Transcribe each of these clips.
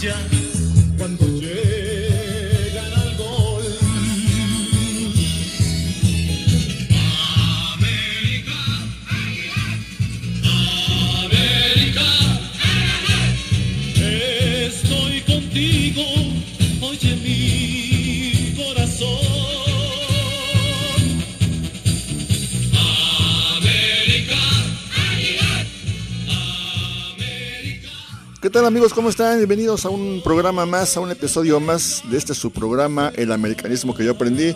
estalla cuando tal amigos? ¿Cómo están? Bienvenidos a un programa más, a un episodio más de este su programa, El Americanismo que yo aprendí.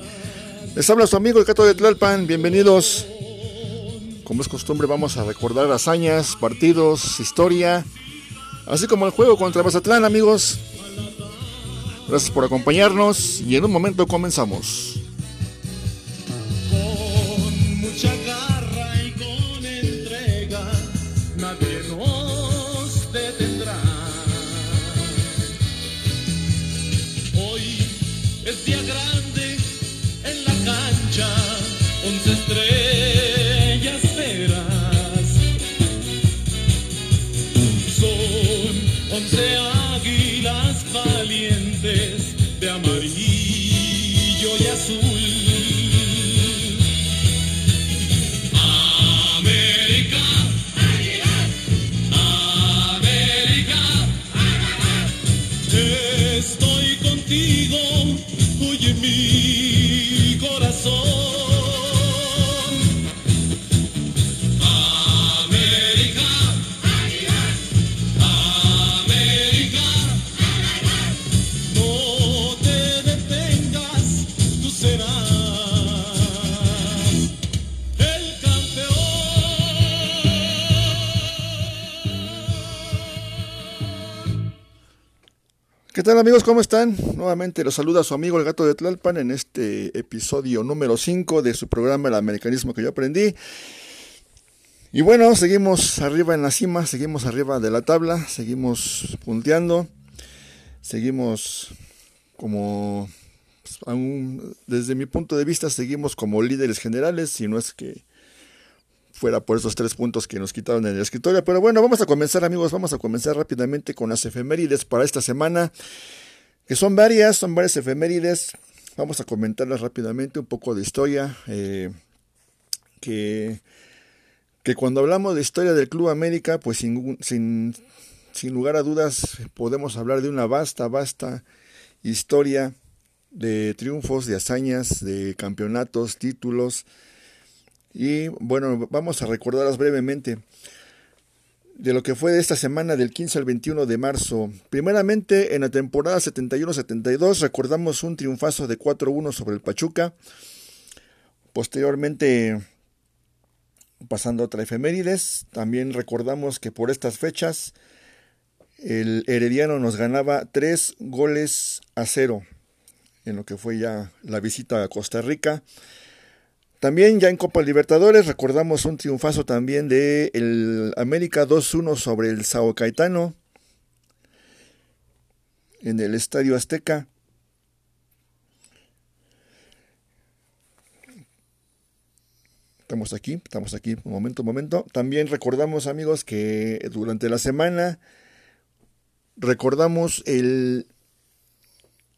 Les habla su amigo el Cato de Tlalpan, bienvenidos. Como es costumbre vamos a recordar hazañas, partidos, historia, así como el juego contra Mazatlán amigos. Gracias por acompañarnos y en un momento comenzamos. Amigos? ¿Cómo están? Nuevamente los saluda su amigo el gato de Tlalpan en este episodio número 5 de su programa El Americanismo que yo aprendí. Y bueno, seguimos arriba en la cima, seguimos arriba de la tabla, seguimos punteando, seguimos como, pues, aún, desde mi punto de vista, seguimos como líderes generales, si no es que fuera por esos tres puntos que nos quitaron en la escritorio. Pero bueno, vamos a comenzar amigos, vamos a comenzar rápidamente con las efemérides para esta semana, que son varias, son varias efemérides. Vamos a comentarlas rápidamente, un poco de historia, eh, que, que cuando hablamos de historia del Club América, pues sin, sin, sin lugar a dudas podemos hablar de una vasta, vasta historia de triunfos, de hazañas, de campeonatos, títulos, y bueno, vamos a recordarlas brevemente de lo que fue de esta semana del 15 al 21 de marzo. Primeramente, en la temporada 71-72 recordamos un triunfazo de 4-1 sobre el Pachuca. Posteriormente, pasando a otra efemérides, también recordamos que por estas fechas el Herediano nos ganaba 3 goles a 0 en lo que fue ya la visita a Costa Rica. También ya en Copa Libertadores recordamos un triunfazo también de el América 2-1 sobre el Sao Caetano en el Estadio Azteca. Estamos aquí, estamos aquí, un momento, un momento. También recordamos, amigos, que durante la semana recordamos el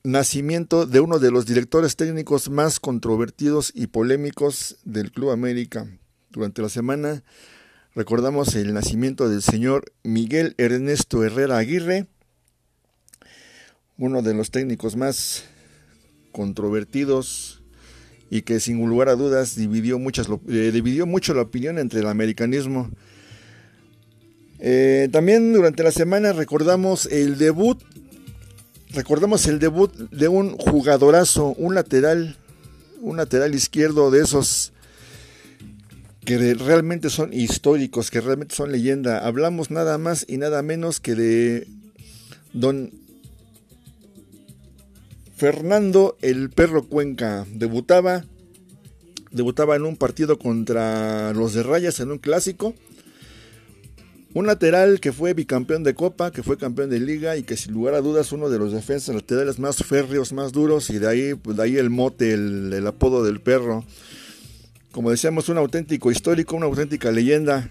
nacimiento de uno de los directores técnicos más controvertidos y polémicos del Club América. Durante la semana recordamos el nacimiento del señor Miguel Ernesto Herrera Aguirre, uno de los técnicos más controvertidos y que sin lugar a dudas dividió, muchas, eh, dividió mucho la opinión entre el americanismo. Eh, también durante la semana recordamos el debut recordamos el debut de un jugadorazo, un lateral, un lateral izquierdo de esos que realmente son históricos, que realmente son leyenda. Hablamos nada más y nada menos que de don Fernando el Perro Cuenca. Debutaba, debutaba en un partido contra los de Rayas en un clásico. Un lateral que fue bicampeón de Copa, que fue campeón de Liga y que sin lugar a dudas uno de los defensas laterales más férreos, más duros y de ahí, pues, de ahí el mote, el, apodo del perro. Como decíamos, un auténtico histórico, una auténtica leyenda.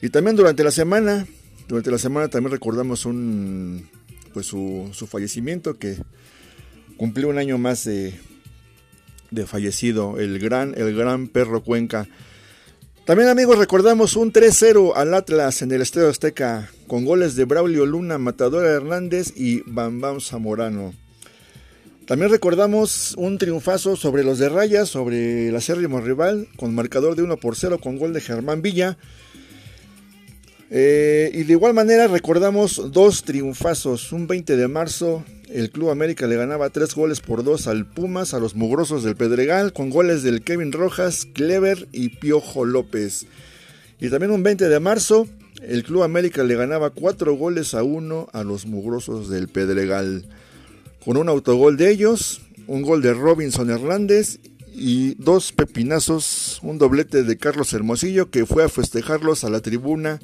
Y también durante la semana, durante la semana también recordamos un, pues su, su fallecimiento que cumplió un año más de, de fallecido, el gran, el gran perro Cuenca. También amigos recordamos un 3-0 al Atlas en el Estadio Azteca con goles de Braulio Luna, Matadora Hernández y Bambam Zamorano. También recordamos un triunfazo sobre los de Rayas, sobre el acérrimo rival, con marcador de 1 por 0 con gol de Germán Villa. Eh, y de igual manera recordamos dos triunfazos. Un 20 de marzo, el Club América le ganaba 3 goles por 2 al Pumas, a los mugrosos del Pedregal, con goles del Kevin Rojas, Clever y Piojo López. Y también un 20 de marzo, el Club América le ganaba 4 goles a 1 a los mugrosos del Pedregal. Con un autogol de ellos, un gol de Robinson Hernández y dos pepinazos, un doblete de Carlos Hermosillo que fue a festejarlos a la tribuna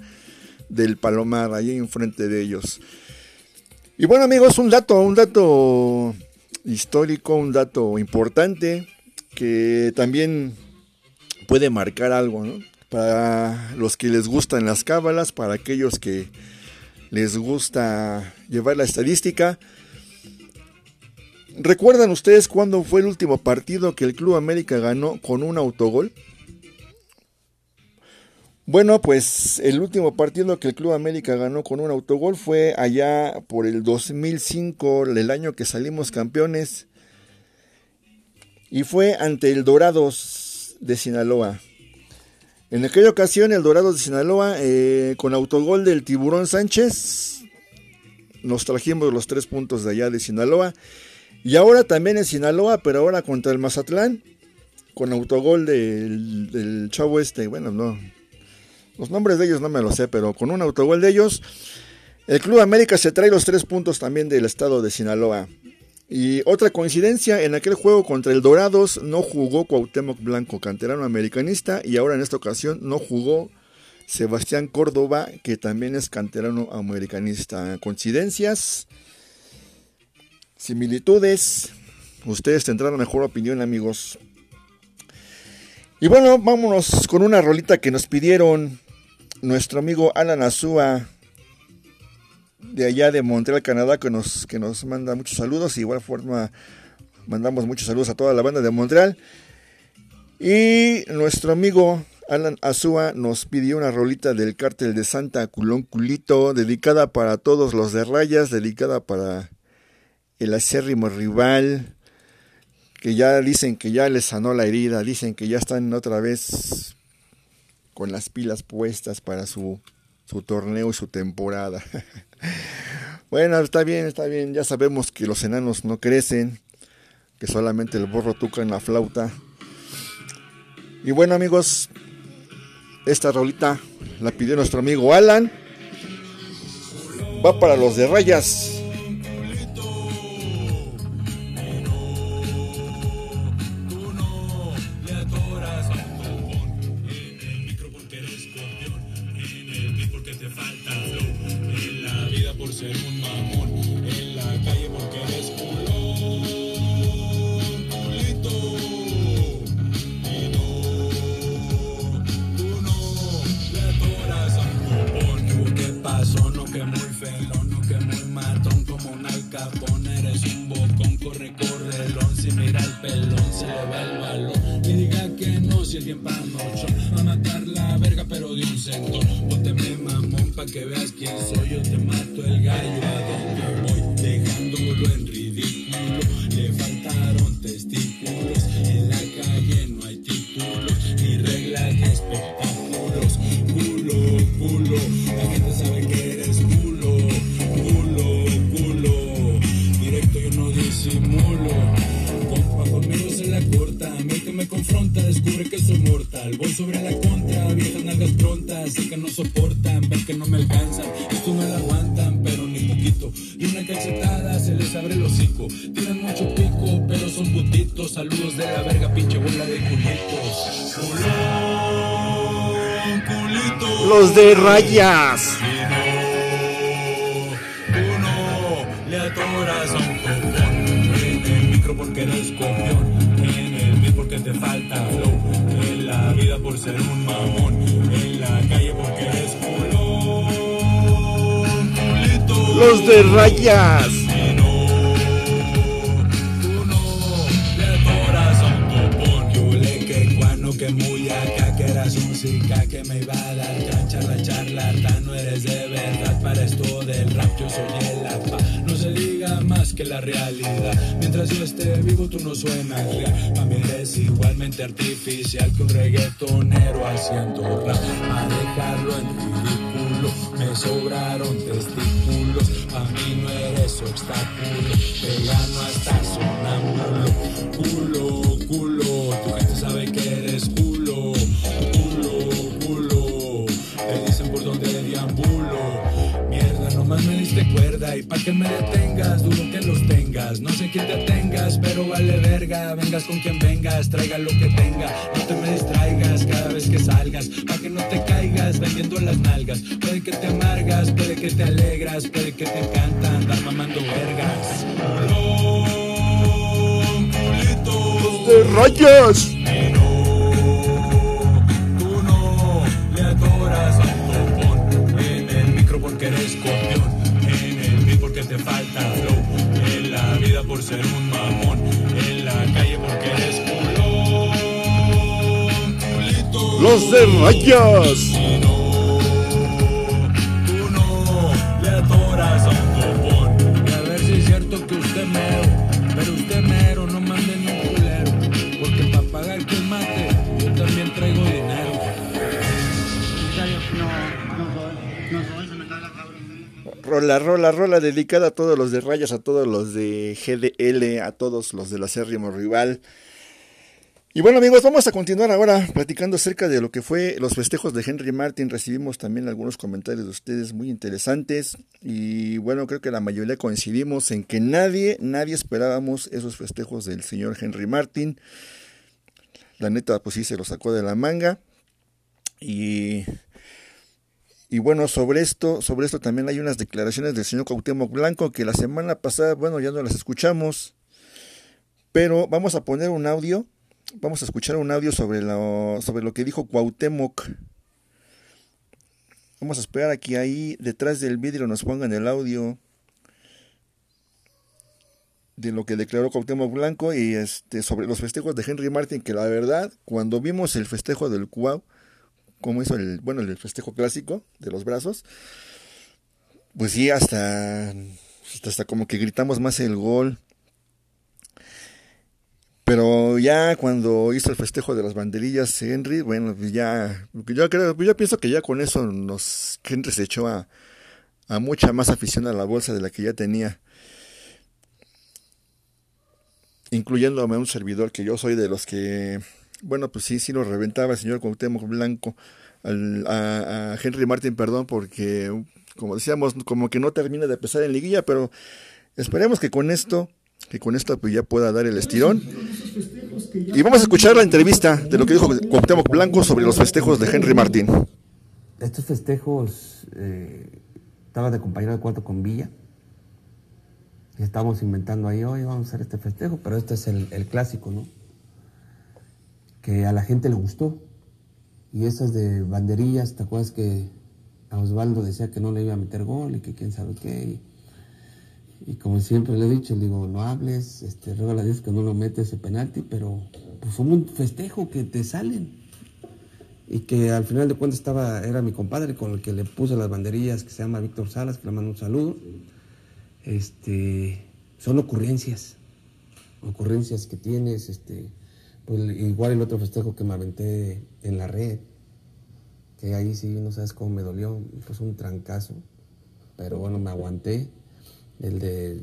del Palomar, ahí enfrente de ellos. Y bueno amigos, un dato, un dato histórico, un dato importante que también puede marcar algo. Para los que les gustan las cábalas, para aquellos que les gusta llevar la estadística. ¿Recuerdan ustedes cuándo fue el último partido que el Club América ganó con un autogol? Bueno, pues el último partido que el Club América ganó con un autogol fue allá por el 2005, el año que salimos campeones, y fue ante el Dorados de Sinaloa. En aquella ocasión, el Dorados de Sinaloa, eh, con autogol del Tiburón Sánchez, nos trajimos los tres puntos de allá de Sinaloa. Y ahora también en Sinaloa, pero ahora contra el Mazatlán, con autogol del, del chavo este, bueno, no, los nombres de ellos no me los sé, pero con un autogol de ellos, el Club América se trae los tres puntos también del estado de Sinaloa. Y otra coincidencia, en aquel juego contra el Dorados no jugó Cuauhtémoc Blanco, canterano americanista, y ahora en esta ocasión no jugó Sebastián Córdoba, que también es canterano americanista. Coincidencias, similitudes, ustedes tendrán la mejor opinión amigos. Y bueno, vámonos con una rolita que nos pidieron nuestro amigo Alan Azúa de allá de Montreal, Canadá, que nos, que nos manda muchos saludos. De igual forma, mandamos muchos saludos a toda la banda de Montreal. Y nuestro amigo Alan Azúa nos pidió una rolita del cártel de Santa Culón Culito, dedicada para todos los de rayas, dedicada para el acérrimo rival, que ya dicen que ya les sanó la herida, dicen que ya están otra vez con las pilas puestas para su, su torneo y su temporada. bueno, está bien, está bien. Ya sabemos que los enanos no crecen, que solamente el borro toca en la flauta. Y bueno, amigos, esta rolita la pidió nuestro amigo Alan. Va para los de rayas. poner el zumbo con corre, corre el once. Mira el pelón, se le va el balón. Y diga que no, si el tiempo anoche va a matar la verga, pero de un centón. Pónteme mamón pa' que veas quién soy, yo te mato. Micro porque eres copión En el beat porque te falta flow En la vida por ser un mamón En la calle porque eres culón Culito Los de rayas. Vivo tú no suenas. Real mí eres igualmente artificial que un reggaetonero haciendo rap. A dejarlo en ridículo me sobraron testículos. A mí no eres obstáculo te gano hasta sonámbulo. Culo culo tu gente sabe que eres culo. Culo culo te dicen por dónde deambulo. Mierda nomás me diste cuerda y pa' que me detengas dudo que los tengas. No sé quién te vengas con quien vengas traiga lo que tenga no te me distraigas cada vez que salgas pa' que no te caigas vendiendo las nalgas puede que te amargas puede que te alegras puede que te encanta andar mamando vergas culito. De rayas. Tú no le adoras topón En el micro porque eres En el beat porque te falta flow En la vida por ser un Los de rayas. Rola, rola, rola, dedicada a todos los de rayas, a todos los de GDL, a todos los del acérrimo rival. Y bueno amigos, vamos a continuar ahora platicando acerca de lo que fue los festejos de Henry Martin. Recibimos también algunos comentarios de ustedes muy interesantes y bueno, creo que la mayoría coincidimos en que nadie, nadie esperábamos esos festejos del señor Henry Martin. La neta, pues sí, se lo sacó de la manga. Y y bueno, sobre esto, sobre esto también hay unas declaraciones del señor Cuauhtémoc Blanco que la semana pasada, bueno, ya no las escuchamos, pero vamos a poner un audio, vamos a escuchar un audio sobre lo, sobre lo que dijo Cuauhtémoc. Vamos a esperar a que ahí detrás del vidrio nos pongan el audio de lo que declaró Cuauhtémoc Blanco y este sobre los festejos de Henry Martin, que la verdad, cuando vimos el festejo del Cuau, como hizo el, bueno, el festejo clásico de los brazos, pues sí, hasta, hasta como que gritamos más el gol. Pero ya cuando hizo el festejo de las banderillas Henry, bueno, pues ya, yo creo, yo pienso que ya con eso nos, Henry se echó a, a mucha más afición a la bolsa de la que ya tenía. Incluyéndome a un servidor que yo soy de los que bueno, pues sí, sí lo reventaba el señor Cuauhtémoc Blanco al, a, a, Henry Martin, perdón, porque, como decíamos, como que no termina de pesar en liguilla, pero esperemos que con esto, que con esto pues ya pueda dar el estirón. Y vamos a escuchar la entrevista de lo que dijo Cuauhtémoc Blanco sobre los festejos de Henry Martin. Estos festejos, eh, estaba de compañero de cuarto con Villa. Y estábamos inventando ahí, hoy vamos a hacer este festejo, pero este es el, clásico, ¿no? que a la gente le gustó. Y esas de banderillas, ¿te acuerdas que a Osvaldo decía que no le iba a meter gol y que quién sabe qué? Y como siempre le he dicho, le digo, no hables, este, ruega a Dios que no lo mete ese penalti, pero pues fue un festejo que te salen. Y que al final de cuentas estaba, era mi compadre con el que le puse las banderillas, que se llama Víctor Salas, que le mando un saludo. Este, son ocurrencias, ocurrencias que tienes, este, pues igual el otro festejo que me aventé en la red, que ahí sí, no sabes cómo me dolió, pues un trancazo, pero bueno, me aguanté. El de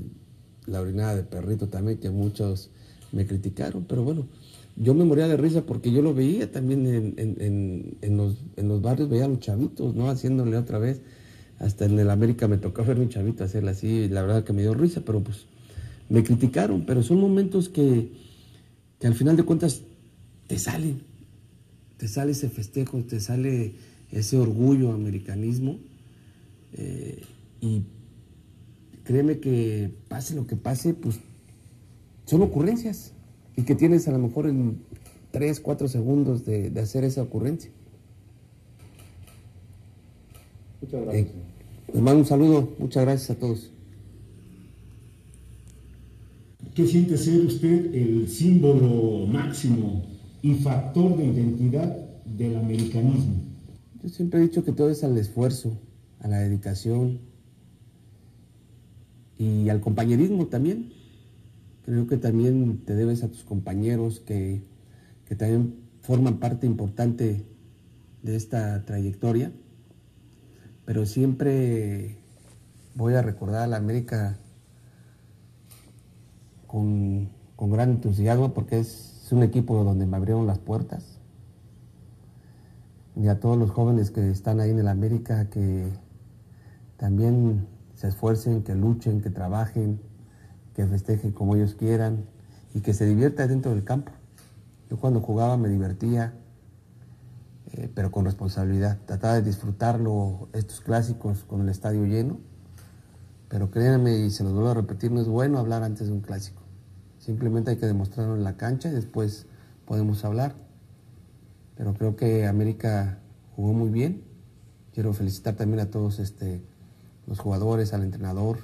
la orinada de perrito también, que muchos me criticaron, pero bueno, yo me moría de risa porque yo lo veía también en, en, en, los, en los barrios, veía a los chavitos, ¿no? Haciéndole otra vez. Hasta en el América me tocó ver a un chavito hacerle así, la verdad que me dio risa, pero pues me criticaron, pero son momentos que, que al final de cuentas te salen, te sale ese festejo, te sale ese orgullo, americanismo, eh, y créeme que pase lo que pase, pues son ocurrencias y que tienes a lo mejor en 3, 4 segundos de, de hacer esa ocurrencia. Muchas gracias. Eh, les mando un saludo, muchas gracias a todos. ¿Qué siente ser usted el símbolo máximo y factor de identidad del americanismo? Yo siempre he dicho que todo es al esfuerzo, a la dedicación y al compañerismo también. Creo que también te debes a tus compañeros que, que también forman parte importante de esta trayectoria. Pero siempre voy a recordar a la América con, con gran entusiasmo porque es un equipo donde me abrieron las puertas. Y a todos los jóvenes que están ahí en el América que también se esfuercen, que luchen, que trabajen, que festejen como ellos quieran y que se diviertan dentro del campo. Yo cuando jugaba me divertía, eh, pero con responsabilidad. Trataba de disfrutarlo, estos clásicos, con el estadio lleno. Pero créanme, y se los vuelvo a repetir, no es bueno hablar antes de un clásico. Simplemente hay que demostrarlo en la cancha y después podemos hablar. Pero creo que América jugó muy bien. Quiero felicitar también a todos este, los jugadores, al entrenador.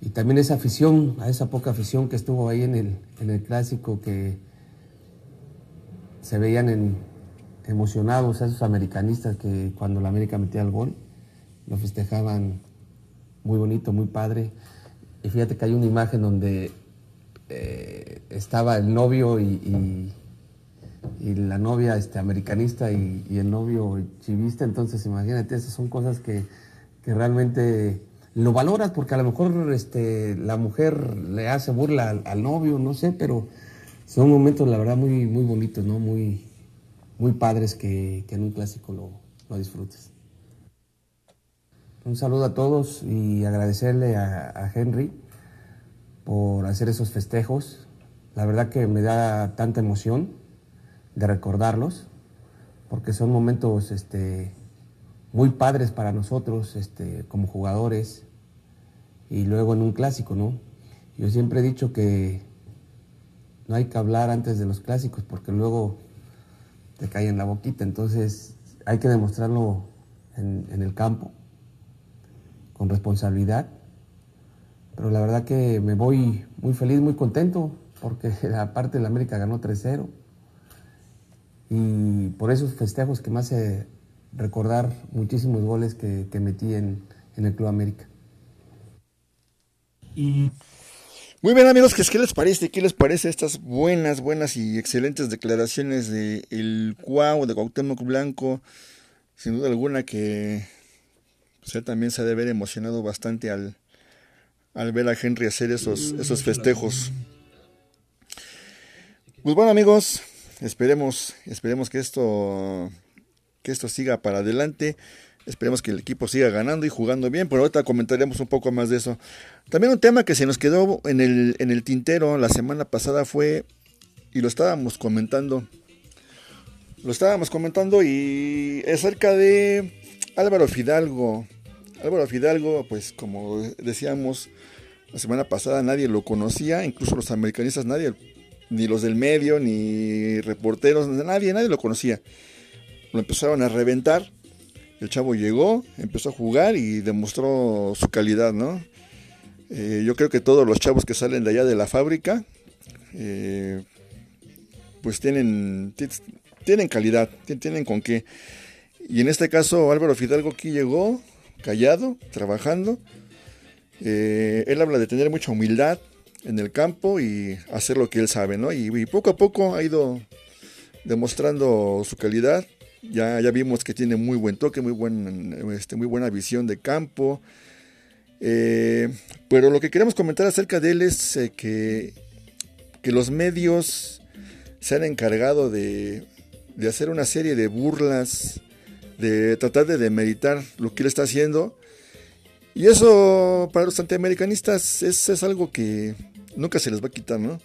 Y también esa afición, a esa poca afición que estuvo ahí en el, en el clásico, que se veían en, emocionados, a esos americanistas que cuando la América metía el gol, lo festejaban muy bonito, muy padre. Y fíjate que hay una imagen donde eh, estaba el novio y, y, la novia este, americanista y, el novio chivista. Entonces, imagínate, esas son cosas que, que, realmente lo valoras porque a lo mejor este, la mujer le hace burla al, novio, no sé, pero son momentos, la verdad, muy, muy bonitos, ¿no? Muy, muy padres que, que en un clásico lo, lo disfrutes. Un saludo a todos y agradecerle a, a, Henry por hacer esos festejos. La verdad que me da tanta emoción de recordarlos, porque son momentos este, muy padres para nosotros este, como jugadores y luego en un clásico, ¿no? Yo siempre he dicho que no hay que hablar antes de los clásicos porque luego te cae en la boquita, entonces hay que demostrarlo en, en el campo con responsabilidad. Pero la verdad que me voy muy feliz, muy contento, porque la parte de la América ganó 3-0. Y por esos festejos que me hace recordar muchísimos goles que, que metí en, en, el Club América. Y... Muy bien amigos, ¿qué les parece? ¿Qué les parece estas buenas, buenas y excelentes declaraciones de el Cuau, de Cuauhtémoc Blanco? Sin duda alguna que o sea, también se ha de haber emocionado bastante al, al ver a Henry hacer esos, esos festejos. Pues bueno amigos, esperemos, esperemos que esto, que esto siga para adelante. Esperemos que el equipo siga ganando y jugando bien, pero ahorita comentaremos un poco más de eso. También un tema que se nos quedó en el, en el tintero la semana pasada fue, y lo estábamos comentando, lo estábamos comentando y acerca de Álvaro Fidalgo, Álvaro Fidalgo, pues como decíamos la semana pasada, nadie lo conocía, incluso los americanistas, nadie, ni los del medio, ni reporteros, nadie, nadie lo conocía. Lo empezaron a reventar, el chavo llegó, empezó a jugar y demostró su calidad, ¿no? Eh, yo creo que todos los chavos que salen de allá de la fábrica, eh, pues tienen, tienen calidad, tienen con qué. Y en este caso Álvaro Fidalgo aquí llegó, callado, trabajando. Eh, él habla de tener mucha humildad en el campo y hacer lo que él sabe, ¿no? Y, y poco a poco ha ido demostrando su calidad. Ya, ya vimos que tiene muy buen toque, muy, buen, este, muy buena visión de campo. Eh, pero lo que queremos comentar acerca de él es eh, que que los medios se han encargado de, de hacer una serie de burlas, de tratar de demeritar lo que él está haciendo. Y eso para los antiamericanistas es, es algo que nunca se les va a quitar, ¿no?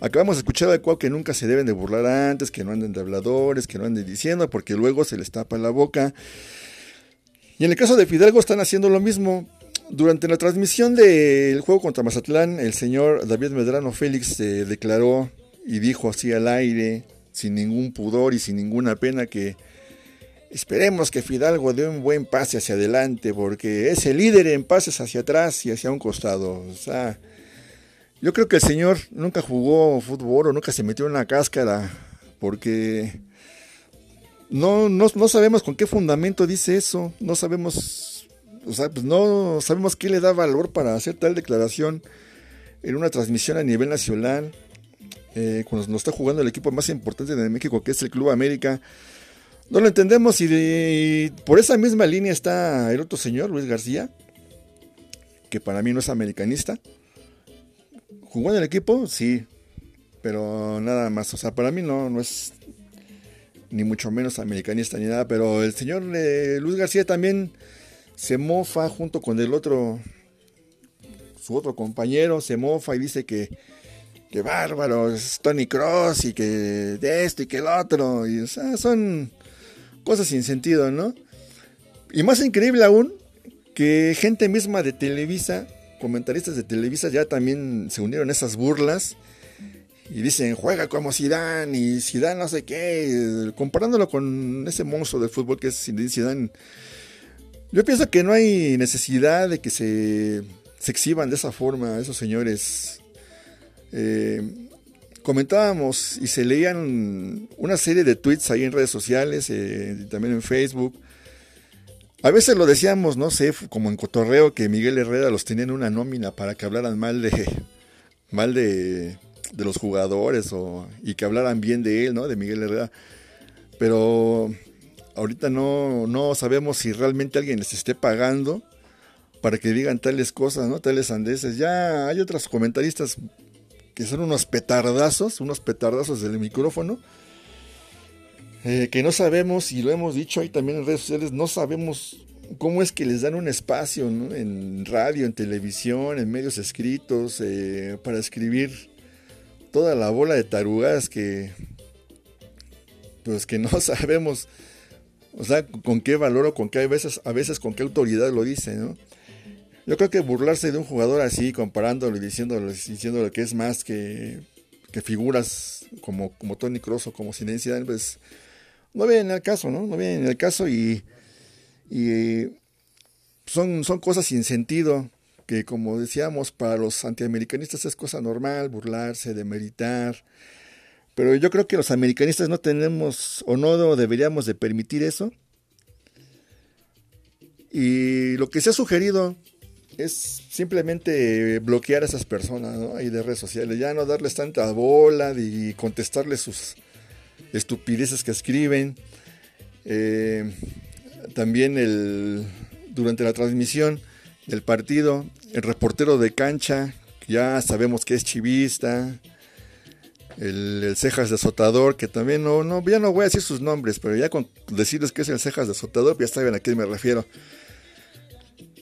Acabamos de escuchar de Cuau que nunca se deben de burlar antes, que no anden de habladores, que no anden diciendo, porque luego se les tapa la boca. Y en el caso de Fidalgo están haciendo lo mismo. Durante la transmisión del juego contra Mazatlán, el señor David Medrano Félix se declaró y dijo así al aire, sin ningún pudor y sin ninguna pena, que esperemos que Fidalgo dé un buen pase hacia adelante, porque es el líder en pases hacia atrás y hacia un costado. O sea, yo creo que el señor nunca jugó fútbol o nunca se metió en la cáscara, porque no, no, no sabemos con qué fundamento dice eso, no sabemos o sea, pues no sabemos qué le da valor para hacer tal declaración en una transmisión a nivel nacional, eh, cuando nos está jugando el equipo más importante de México, que es el Club América. No lo entendemos y, por esa misma línea está el otro señor, Luis García, que para mí no es americanista. ¿Jugó en el equipo? Sí, pero nada más. O sea, para mí no, no es ni mucho menos americanista ni nada, pero el señor eh, Luis García también se mofa junto con el otro, su otro compañero, se mofa y dice que, que bárbaro, es Tony Cross y que de esto y que el otro, y o sea, son cosas sin sentido, ¿no? Y más increíble aún, que gente misma de Televisa, comentaristas de Televisa ya también se unieron a esas burlas y dicen juega como Zidane y Zidane no sé qué, comparándolo con ese monstruo del fútbol que es Zidane yo pienso que no hay necesidad de que se, exhiban de esa forma esos señores. Eh, comentábamos y se leían una serie de tweets ahí en redes sociales, eh, también en Facebook. A veces lo decíamos, no sé, como en cotorreo, que Miguel Herrera los tenía en una nómina para que hablaran mal de mal de, de los jugadores o, y que hablaran bien de él, ¿no? De Miguel Herrera. Pero ahorita no, no sabemos si realmente alguien les esté pagando para que digan tales cosas, ¿no? Tales andeses. Ya hay otros comentaristas que son unos petardazos, unos petardazos del micrófono, eh, que no sabemos, y lo hemos dicho ahí también en redes sociales, no sabemos cómo es que les dan un espacio en radio, en televisión, en medios escritos, eh, para escribir toda la bola de tarugadas que, pues que no sabemos o sea, con qué valor o con qué a veces, a veces con qué autoridad lo dice, ¿no? Yo creo que burlarse de un jugador así, comparándolo y diciéndolo, diciéndole que es más que, que figuras como, como Tony Kroos o como Zinedine pues no viene en el caso, ¿no? No viene en el caso y, y son, son cosas sin sentido que como decíamos para los antiamericanistas es cosa normal burlarse, demeritar, pero yo creo que los americanistas no tenemos o no deberíamos de permitir eso. Y lo que se ha sugerido es simplemente bloquear a esas personas ¿no? ahí de redes sociales, ya no darles tanta bola y contestarles sus estupideces que escriben. Eh, también el, durante la transmisión del partido, el reportero de cancha, ya sabemos que es chivista, el, Cejas de Azotador, que también no, no, ya no voy a decir sus nombres, pero ya con decirles que es el Cejas de Azotador, ya saben a quién me refiero.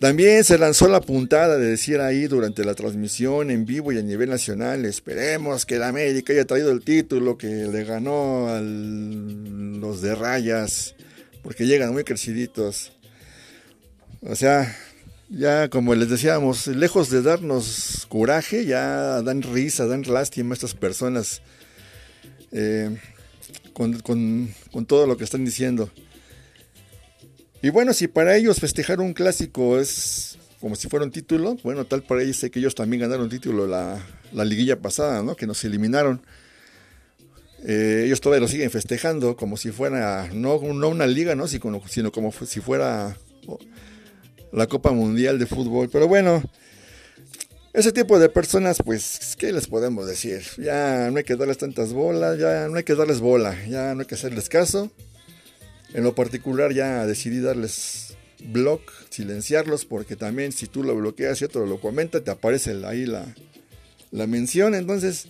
También se lanzó la puntada de decir ahí durante la transmisión en vivo y a nivel nacional, esperemos que el América haya traído el título que le ganó a los de rayas, porque llegan muy creciditos. O sea, ya como les decíamos, lejos de darnos coraje, ya dan risa, dan lástima a estas personas eh, con, todo lo que están diciendo. Y bueno, si para ellos festejar un clásico es como si fuera un título, bueno, tal para ellos sé que ellos también ganaron título la, la liguilla pasada, ¿no? Que nos eliminaron. Eh, ellos todavía lo siguen festejando como si fuera, no, una liga, ¿no? Sino como si fuera la Copa Mundial de Fútbol. Pero bueno, ese tipo de personas, pues, ¿qué les podemos decir? Ya no hay que darles tantas bolas, ya no hay que darles bola, ya no hay que hacerles caso. En lo particular ya decidí darles block, silenciarlos, porque también si tú lo bloqueas y otro lo comenta, te aparece ahí la, la mención. Entonces,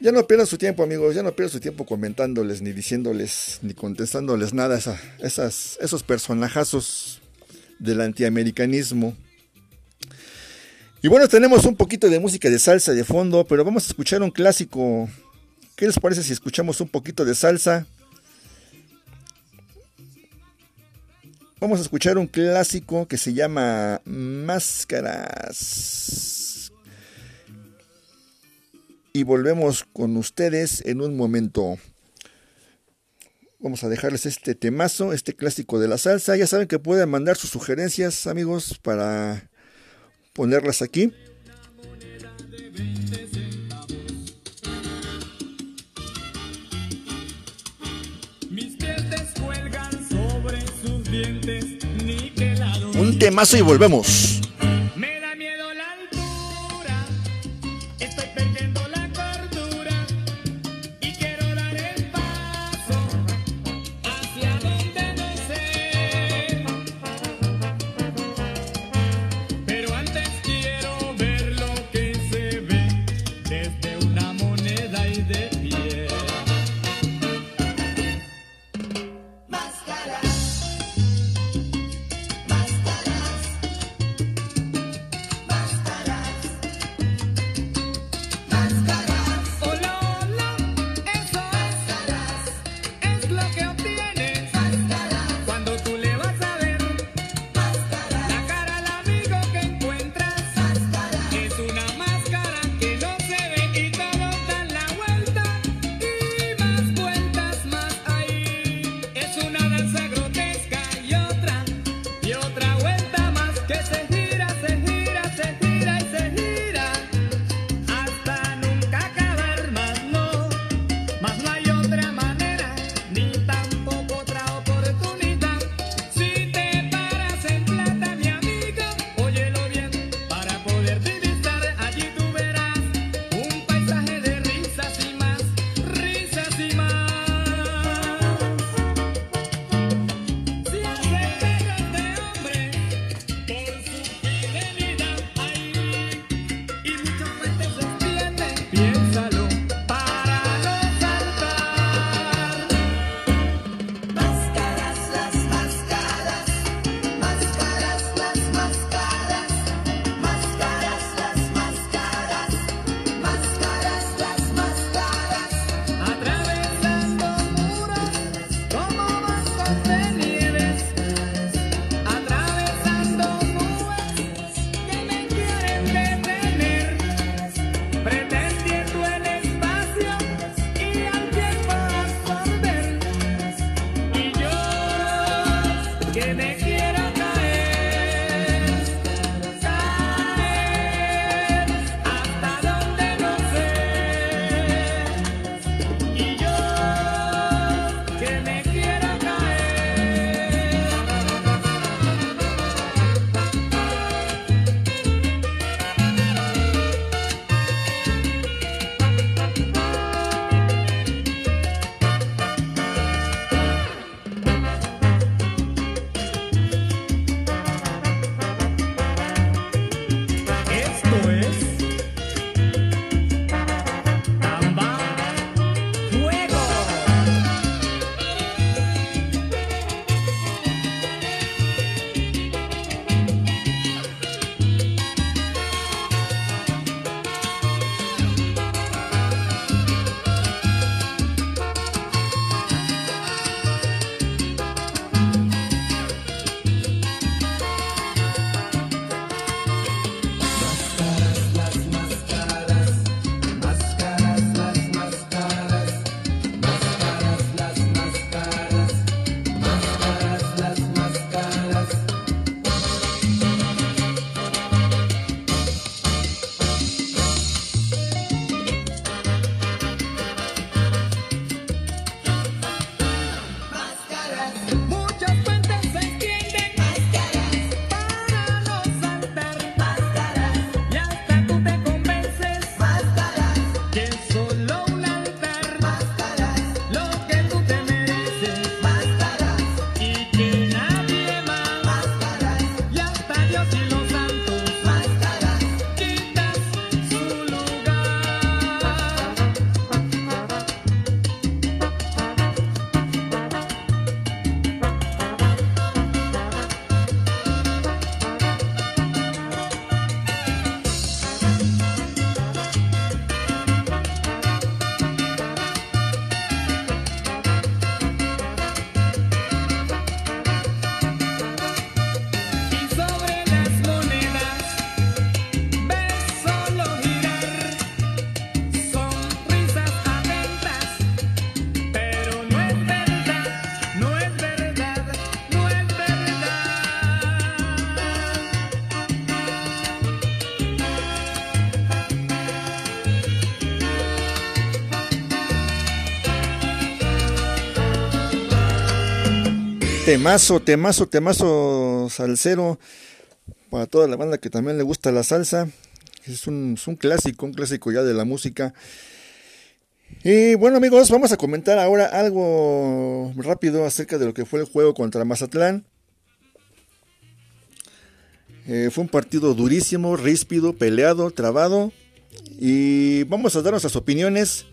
Ya no pierdan su tiempo, amigos, ya no pierdan su tiempo comentándoles, ni diciéndoles, ni contestándoles nada a esa- esas, esos personajazos del antiamericanismo. Y bueno, tenemos un poquito de música de salsa de fondo, pero vamos a escuchar un clásico. ¿Qué les parece si escuchamos un poquito de salsa? Vamos a escuchar un clásico que se llama Máscaras. Y volvemos con ustedes en un momento. Vamos a dejarles este temazo, este clásico de la salsa. Ya saben que pueden mandar sus sugerencias, amigos, para ponerlas aquí. Un temazo y volvemos. Baby. Temazo, temazo, temazo salsero para toda la banda que también le gusta la salsa. Es un, clásico, un clásico ya de la música. Y bueno amigos, vamos a comentar ahora algo rápido acerca de lo que fue el juego contra Mazatlán. Eh, fue un partido durísimo, ríspido, peleado, trabado. Y vamos a dar nuestras opiniones.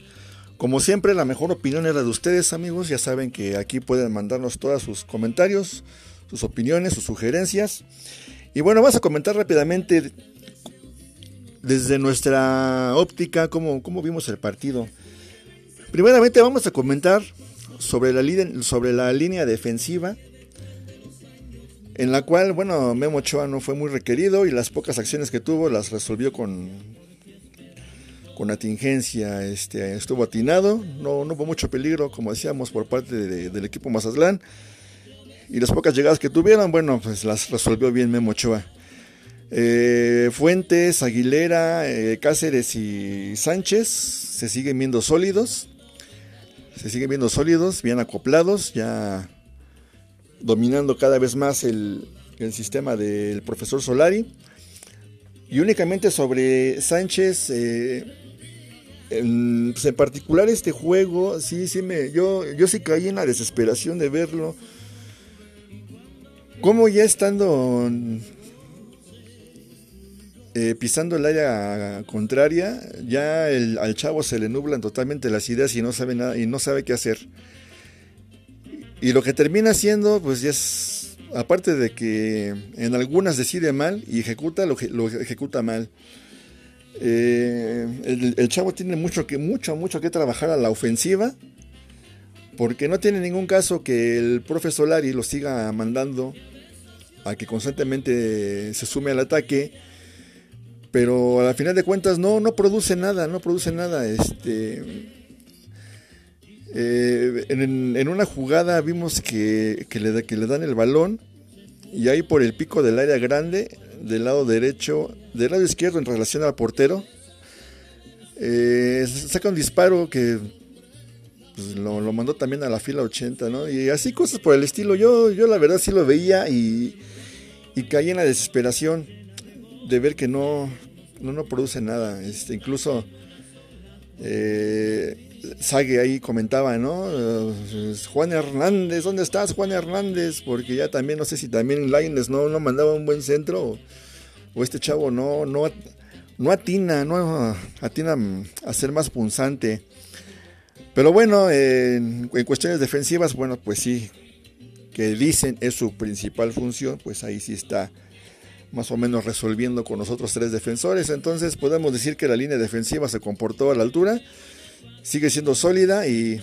Como siempre, la mejor opinión era de ustedes, amigos. Ya saben que aquí pueden mandarnos todos sus comentarios, sus opiniones, sus sugerencias. Y bueno, vamos a comentar rápidamente desde nuestra óptica cómo, cómo vimos el partido. Primeramente vamos a comentar sobre la, sobre la línea defensiva, en la cual, bueno, Memo Ochoa no fue muy requerido y las pocas acciones que tuvo las resolvió con, con atingencia, este, estuvo atinado, no, no hubo mucho peligro, como decíamos, por parte de- del equipo Mazatlán. Y las pocas llegadas que tuvieron, bueno, pues las resolvió bien Memo Ochoa. Eh, Fuentes, Aguilera, eh, Cáceres y Sánchez se siguen viendo sólidos. Se siguen viendo sólidos, bien acoplados, ya dominando cada vez más el, el sistema del profesor Solari. Y únicamente sobre Sánchez, eh, en, pues en particular este juego, sí, sí me, yo, yo sí caí en la desesperación de verlo. Como ya estando eh, pisando el área contraria, ya el- al chavo se le nublan totalmente las ideas y no sabe nada y no sabe qué hacer. Y lo que termina haciendo, pues ya aparte de que en algunas decide mal y ejecuta, lo, lo ejecuta mal. Eh, el, chavo tiene mucho que, mucho, mucho que trabajar a la ofensiva, porque no tiene ningún caso que el profe Solari lo siga mandando a que constantemente se sume al ataque pero al final de cuentas no, no produce nada, no produce nada. Este, eh, en, una jugada vimos que, le, que le dan el balón y ahí por el pico del área grande, del lado derecho, del lado izquierdo en relación al portero, eh, saca un disparo que pues, lo, lo mandó también a la fila 80, ¿no? Y así cosas por el estilo. Yo, yo la verdad sí lo veía y, y caí en la desesperación de ver que no, no, no produce nada. Este, incluso eh, Sague ahí comentaba, ¿no? Eh, Juan Hernández, ¿dónde estás, Juan Hernández? Porque ya también, no sé si también Laines no, no mandaba un buen centro o, este chavo no, no, no atina, no atina a ser más punzante. Pero bueno, en, en cuestiones defensivas, bueno, pues sí, que dicen es su principal función, pues ahí sí está más o menos resolviendo con los otros tres defensores. Entonces podemos decir que la línea defensiva se comportó a la altura, sigue siendo sólida y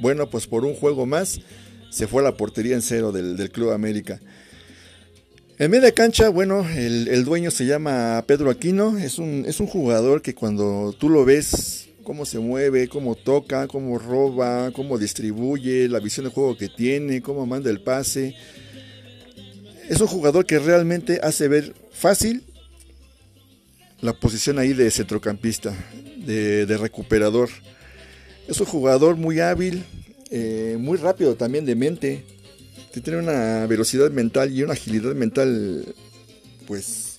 bueno, pues por un juego más se fue a la portería en cero del, del Club América. En media cancha, bueno, el, el dueño se llama Pedro Aquino, es un, es un jugador que cuando tú lo ves, cómo se mueve, cómo toca, cómo roba, cómo distribuye, la visión de juego que tiene, cómo manda el pase, es un jugador que realmente hace ver fácil la posición ahí de centrocampista, de, recuperador. Es un jugador muy hábil, eh, muy rápido también de mente. Tiene una velocidad mental y una agilidad mental, pues,